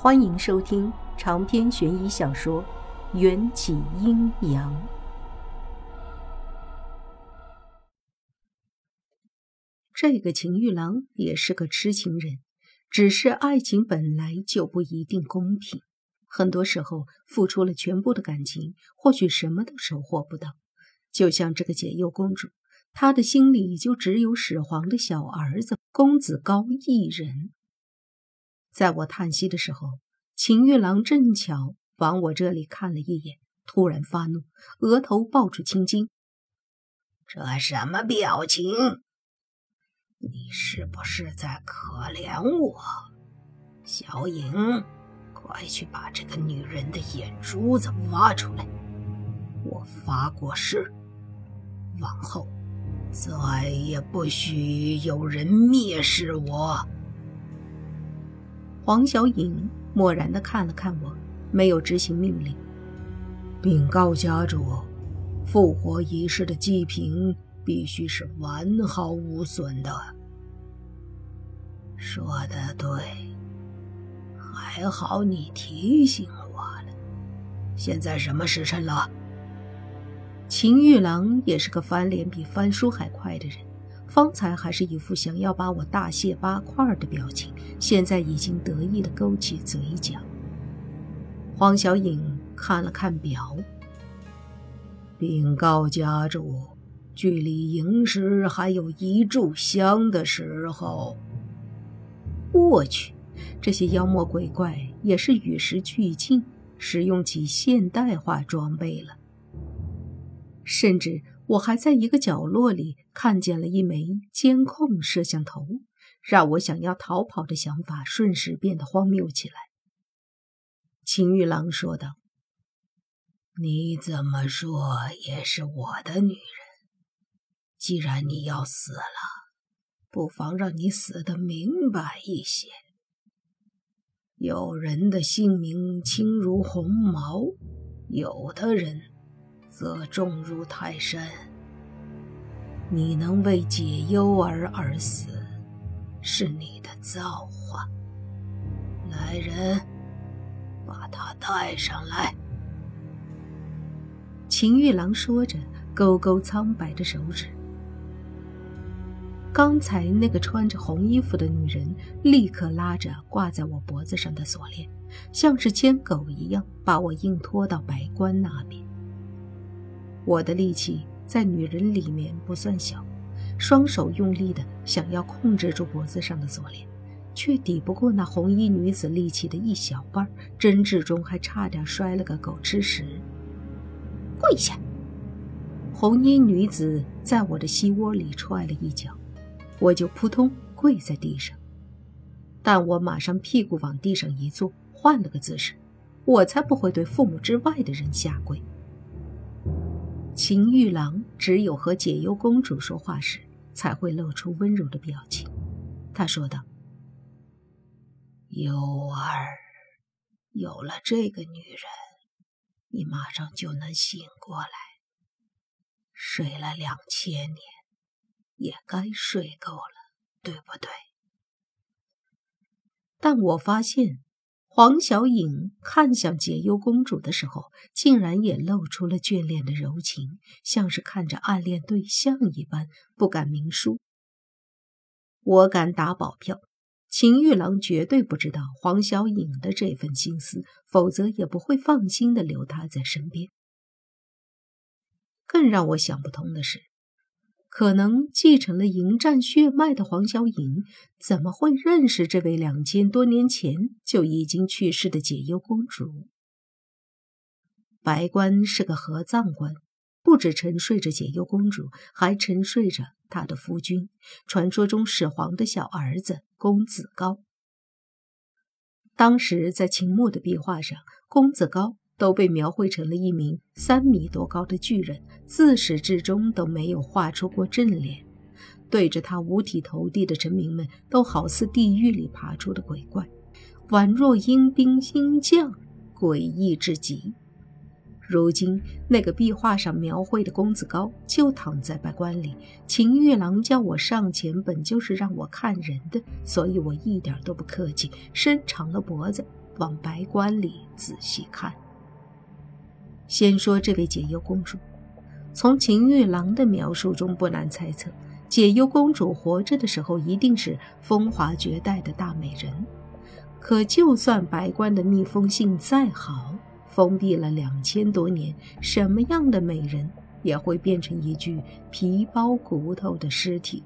欢迎收听长篇悬疑小说《缘起阴阳》。这个秦玉郎也是个痴情人，只是爱情本来就不一定公平，很多时候付出了全部的感情，或许什么都收获不到。就像这个解忧公主，她的心里就只有始皇的小儿子公子高一人。在我叹息的时候，秦玉郎正巧往我这里看了一眼，突然发怒，额头爆出青筋。这什么表情？你是不是在可怜我？小影，快去把这个女人的眼珠子挖出来！我发过誓，往后再也不许有人蔑视我。黄小颖漠然地看了看我，没有执行命令，禀告家主，复活仪式的祭品必须是完好无损的。说的对，还好你提醒我了。现在什么时辰了？秦玉郎也是个翻脸比翻书还快的人。方才还是一副想要把我大卸八块的表情，现在已经得意的勾起嘴角。黄小颖看了看表，禀告家主，距离寅时还有一炷香的时候。我去，这些妖魔鬼怪也是与时俱进，使用起现代化装备了，甚至。我还在一个角落里看见了一枚监控摄像头，让我想要逃跑的想法瞬时变得荒谬起来。秦玉郎说道：“你怎么说也是我的女人，既然你要死了，不妨让你死的明白一些。有人的性命轻如鸿毛，有的人……”则重如泰山。你能为解忧儿而死，是你的造化。来人，把他带上来。秦玉郎说着，勾勾苍白的手指。刚才那个穿着红衣服的女人立刻拉着挂在我脖子上的锁链，像是牵狗一样，把我硬拖到白关那边。我的力气在女人里面不算小，双手用力的想要控制住脖子上的锁链，却抵不过那红衣女子力气的一小半，争执中还差点摔了个狗吃屎。跪下！红衣女子在我的膝窝里踹了一脚，我就扑通跪在地上，但我马上屁股往地上一坐，换了个姿势，我才不会对父母之外的人下跪。秦玉郎只有和解忧公主说话时，才会露出温柔的表情。他说道：“幽儿，有了这个女人，你马上就能醒过来。睡了两千年，也该睡够了，对不对？”但我发现。黄小颖看向解忧公主的时候，竟然也露出了眷恋的柔情，像是看着暗恋对象一般，不敢明说。我敢打保票，秦玉郎绝对不知道黄小颖的这份心思，否则也不会放心的留她在身边。更让我想不通的是。可能继承了迎战血脉的黄小颖，怎么会认识这位两千多年前就已经去世的解忧公主？白关是个合葬关，不止沉睡着解忧公主，还沉睡着他的夫君，传说中始皇的小儿子公子高。当时在秦墓的壁画上，公子高。都被描绘成了一名三米多高的巨人，自始至终都没有画出过正脸。对着他五体投地的臣民们，都好似地狱里爬出的鬼怪，宛若阴兵阴将，诡异至极。如今那个壁画上描绘的公子高就躺在白棺里，秦玉郎叫我上前，本就是让我看人的，所以我一点都不客气，伸长了脖子。往白棺里仔细看。先说这位解忧公主，从秦玉郎的描述中不难猜测，解忧公主活着的时候一定是风华绝代的大美人。可就算白棺的密封性再好，封闭了两千多年，什么样的美人也会变成一具皮包骨头的尸体。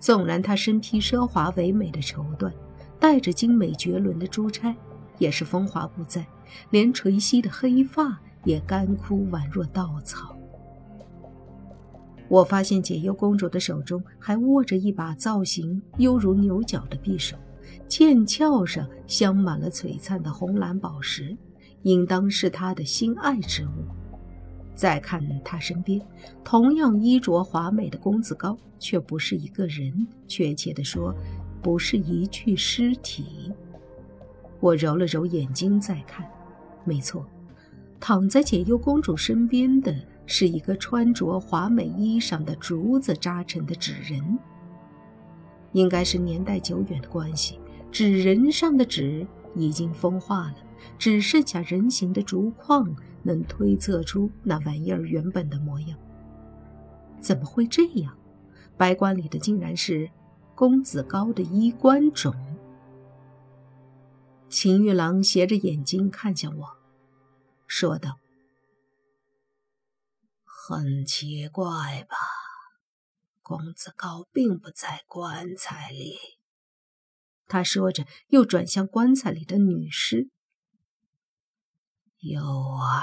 纵然她身披奢华唯美的绸缎，戴着精美绝伦的珠钗，也是风华不再，连垂膝的黑发也干枯宛若稻草。我发现解忧公主的手中还握着一把造型犹如牛角的匕首，剑鞘上镶满了璀璨的红蓝宝石，应当是她的心爱之物。再看她身边，同样衣着华美的公子高，却不是一个人，确切地说，不是一具尸体。我揉了揉眼睛，再看，没错，躺在解忧公主身边的是一个穿着华美衣裳的竹子扎成的纸人。应该是年代久远的关系，纸人上的纸已经风化了，只剩下人形的竹框。能推测出那玩意儿原本的模样。怎么会这样？白棺里的竟然是公子高的衣冠冢。秦玉郎斜着眼睛看向我，说道：“很奇怪吧？公子高并不在棺材里。”他说着，又转向棺材里的女尸。幼儿，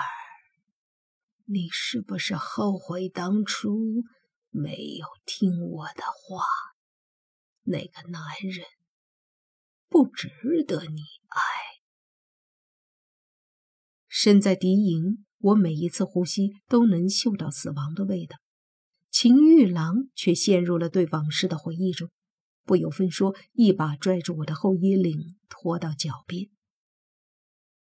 你是不是后悔当初没有听我的话？那个男人不值得你爱。身在敌营，我每一次呼吸都能嗅到死亡的味道。秦玉郎却陷入了对往事的回忆中，不由分说，一把拽住我的后衣领，拖到脚边。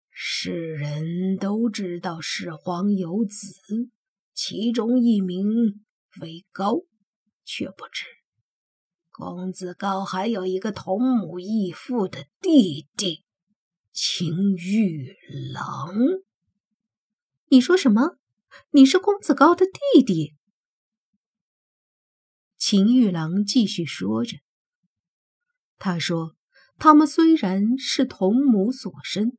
世人都知道始皇有子，其中一名为高，却不知公子高还有一个同母异父的弟弟秦玉郎。你说什么？你是公子高的弟弟？秦玉郎继续说着。他说：“他们虽然是同母所生。”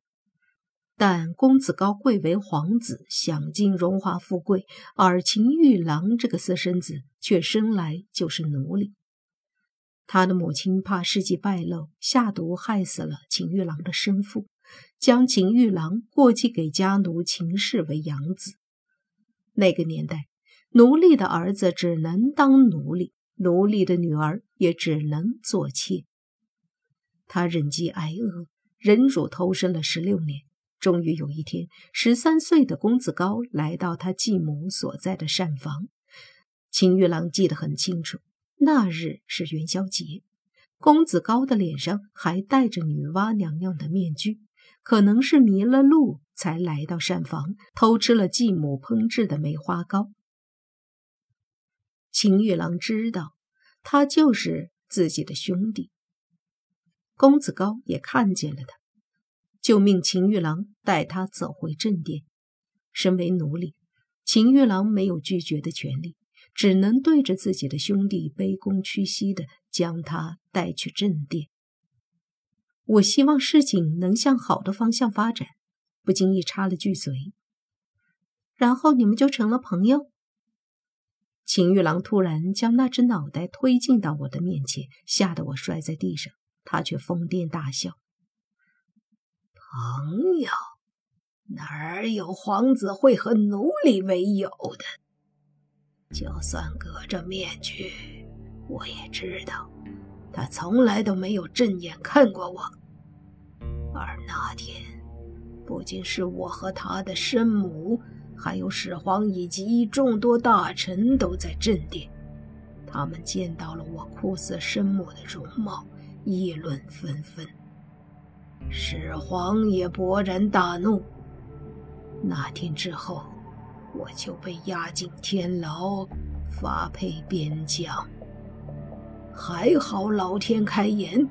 但公子高贵为皇子，享尽荣华富贵，而秦玉郎这个私生子却生来就是奴隶。他的母亲怕事迹败露，下毒害死了秦玉郎的生父，将秦玉郎过继给家奴秦氏为养子。那个年代，奴隶的儿子只能当奴隶，奴隶的女儿也只能做妾。他忍饥挨饿，忍辱偷生了十六年。终于有一天，十三岁的公子高来到他继母所在的膳房。秦玉郎记得很清楚，那日是元宵节，公子高的脸上还戴着女娲娘娘的面具，可能是迷了路才来到膳房，偷吃了继母烹制的梅花糕。秦玉郎知道，他就是自己的兄弟。公子高也看见了他。就命秦玉郎带他走回正殿。身为奴隶，秦玉郎没有拒绝的权利，只能对着自己的兄弟卑躬屈膝的将他带去正殿。我希望事情能向好的方向发展，不经意插了句嘴。然后你们就成了朋友。秦玉郎突然将那只脑袋推进到我的面前，吓得我摔在地上，他却疯癫大笑。朋友，哪儿有皇子会和奴隶为友的？就算隔着面具，我也知道，他从来都没有正眼看过我。而那天，不仅是我和他的生母，还有始皇以及众多大臣都在正殿，他们见到了我酷似生母的容貌，议论纷纷。始皇也勃然大怒。那天之后，我就被押进天牢，发配边疆。还好老天开眼，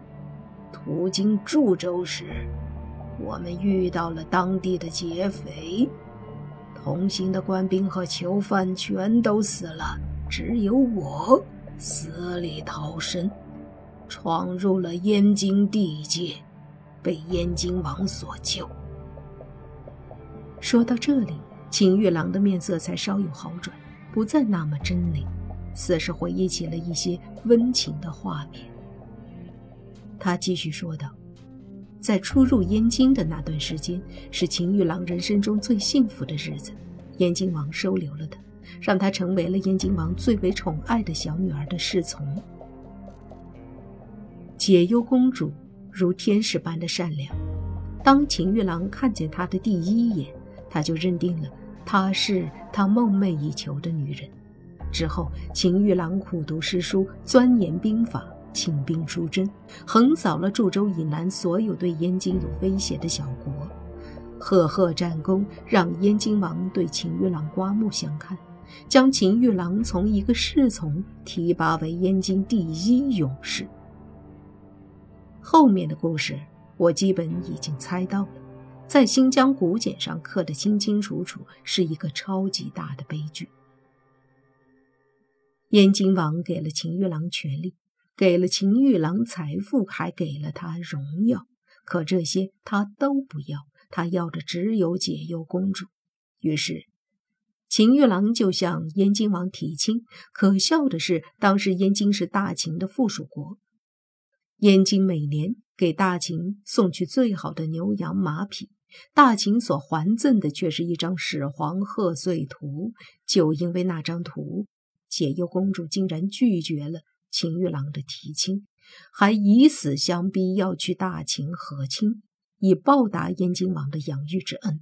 途经株洲时，我们遇到了当地的劫匪，同行的官兵和囚犯全都死了，只有我死里逃生，闯入了燕京地界，被燕京王所救。说到这里，秦玉郎的面色才稍有好转，不再那么狰狞，似是回忆起了一些温情的画面。他继续说道。在出入燕京的那段时间，是秦玉郎人生中最幸福的日子。燕京王收留了他，让他成为了燕京王最为宠爱的小女儿的侍从。解忧公主如天使般的善良，当秦玉郎看见她的第一眼，他就认定了她是他梦寐以求的女人。之后，秦玉郎苦读诗书，钻研兵法。请兵出征，横扫了驻州以南所有对燕京有威胁的小国，赫赫战功让燕京王对秦玉郎刮目相看，将秦玉郎从一个侍从提拔为燕京第一勇士。后面的故事我基本已经猜到了，在新疆古简上刻得清清楚楚，是一个超级大的悲剧。燕京王给了秦玉郎权力。给了秦玉郎财富，还给了他荣耀，可这些他都不要，他要的只有解忧公主。于是，秦玉郎就向燕京王提亲。可笑的是，当时燕京是大秦的附属国，燕京每年给大秦送去最好的牛羊马匹，大秦所还赠的却是一张始皇贺岁图。就因为那张图，解忧公主竟然拒绝了。秦玉郎的提亲，还以死相逼要去大秦和亲，以报答燕京王的养育之恩。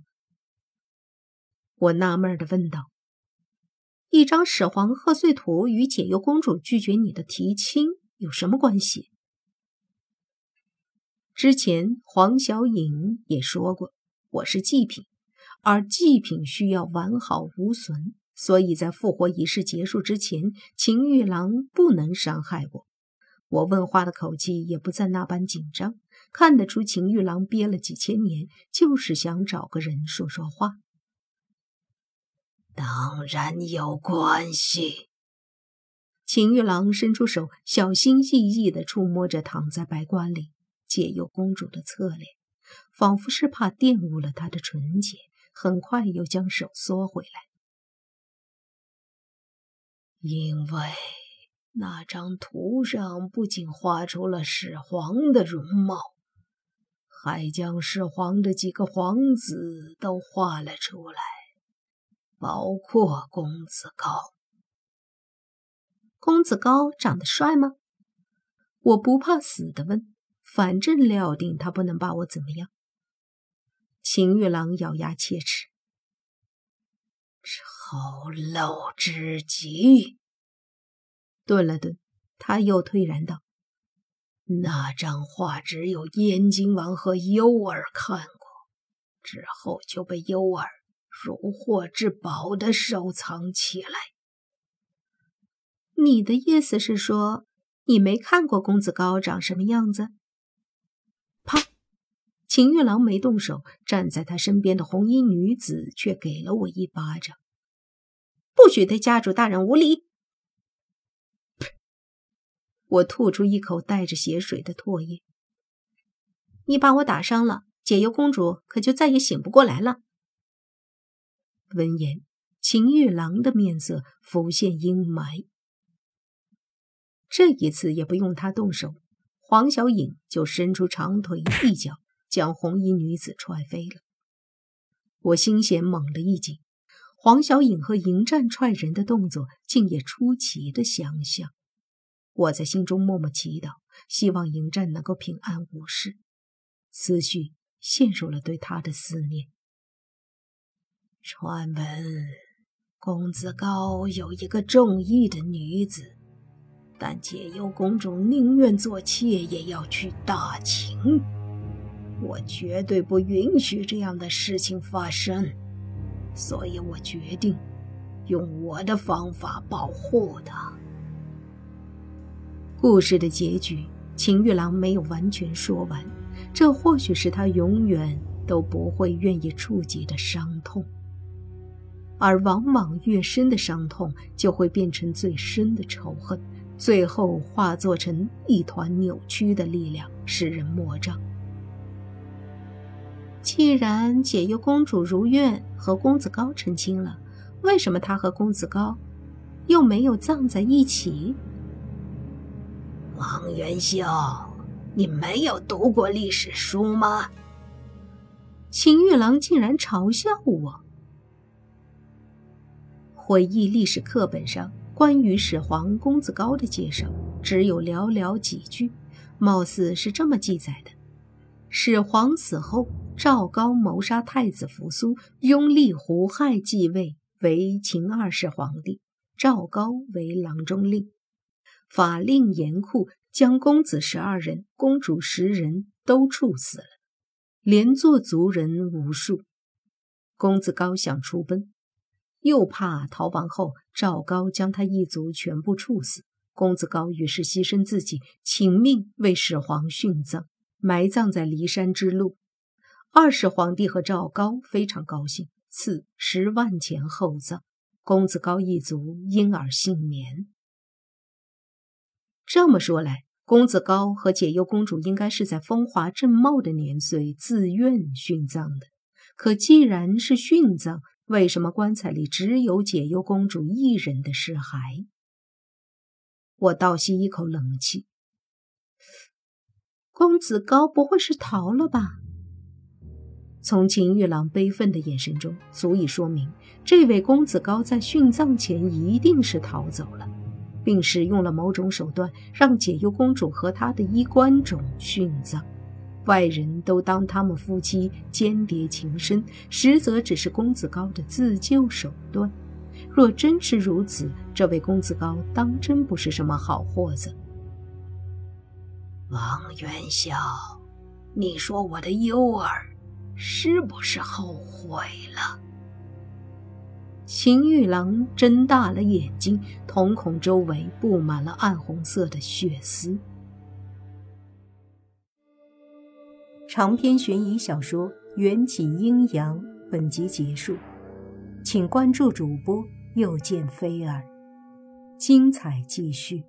我纳闷的问道：“一张始皇贺岁图与解忧公主拒绝你的提亲有什么关系？”之前黄小颖也说过，我是祭品，而祭品需要完好无损。所以在复活仪式结束之前，秦玉郎不能伤害我。我问话的口气也不再那般紧张，看得出秦玉郎憋了几千年，就是想找个人说说话。当然有关系。秦玉郎伸出手，小心翼翼地触摸着躺在白棺里解忧公主的侧脸，仿佛是怕玷污了他的纯洁。很快又将手缩回来。因为那张图上不仅画出了始皇的容貌，还将始皇的几个皇子都画了出来，包括公子高。公子高长得帅吗？我不怕死的问，反正料定他不能把我怎么样。秦玉郎咬牙切齿。丑陋之极。顿了顿，他又退然道：“那张画只有燕京王和幽儿看过，之后就被幽儿如获至宝的收藏起来。你的意思是说，你没看过公子高长什么样子？”秦玉郎没动手，站在他身边的红衣女子却给了我一巴掌。不许对家主大人无礼！我吐出一口带着血水的唾液。你把我打伤了，解忧公主可就再也醒不过来了。闻言，秦玉郎的面色浮现阴霾。这一次也不用他动手，黄小颖就伸出长腿一脚将红衣女子踹飞了。我心弦猛地一紧。黄小颖和迎战踹人的动作，竟也出奇的相像。我在心中默默祈祷，希望迎战能够平安无事。思绪陷入了对他的思念。传闻公子高有一个中意的女子，但解忧公主宁愿做妾也要去大秦。我绝对不允许这样的事情发生。所以我决定用我的方法保护他。故事的结局秦玉郎没有完全说完，这或许是他永远都不会愿意触及的伤痛。而往往越深的伤痛，就会变成最深的仇恨，最后化作成一团扭曲的力量，使人魔障。既然解忧公主如愿和公子高成亲了，为什么她和公子高又没有葬在一起？王元秀，你没有读过历史书吗？秦玉郎竟然嘲笑我。回忆历史课本上关于始皇公子高的介绍，只有寥寥几句，貌似是这么记载的：始皇死后。赵高谋杀太子扶苏，拥立胡亥继位为秦二世皇帝。赵高为郎中令，法令严酷，将公子十二人、公主十人都处死了，连坐族人无数。公子高想出奔，又怕逃亡后赵高将他一族全部处死。公子高于是牺牲自己，请命为始皇殉葬，埋葬在骊山之路。二世皇帝和赵高非常高兴，赐十万钱厚葬，公子高一族因而幸免。这么说来，公子高和解忧公主应该是在风华正茂的年岁自愿殉葬的。可既然是殉葬，为什么棺材里只有解忧公主一人的尸骸？我倒吸一口冷气，公子高不会是逃了吧？从秦玉郎悲愤的眼神中，足以说明这位公子高在殉葬前一定是逃走了，并使用了某种手段，让解忧公主和他的衣冠冢殉葬。外人都当他们夫妻间谍情深，实则只是公子高的自救手段。若真是如此，这位公子高当真不是什么好货子。王元宵，你说我的优儿。是不是后悔了？秦玉郎睁大了眼睛，瞳孔周围布满了暗红色的血丝。长篇悬疑小说《缘起阴阳》本集结束，请关注主播，又见菲儿，精彩继续。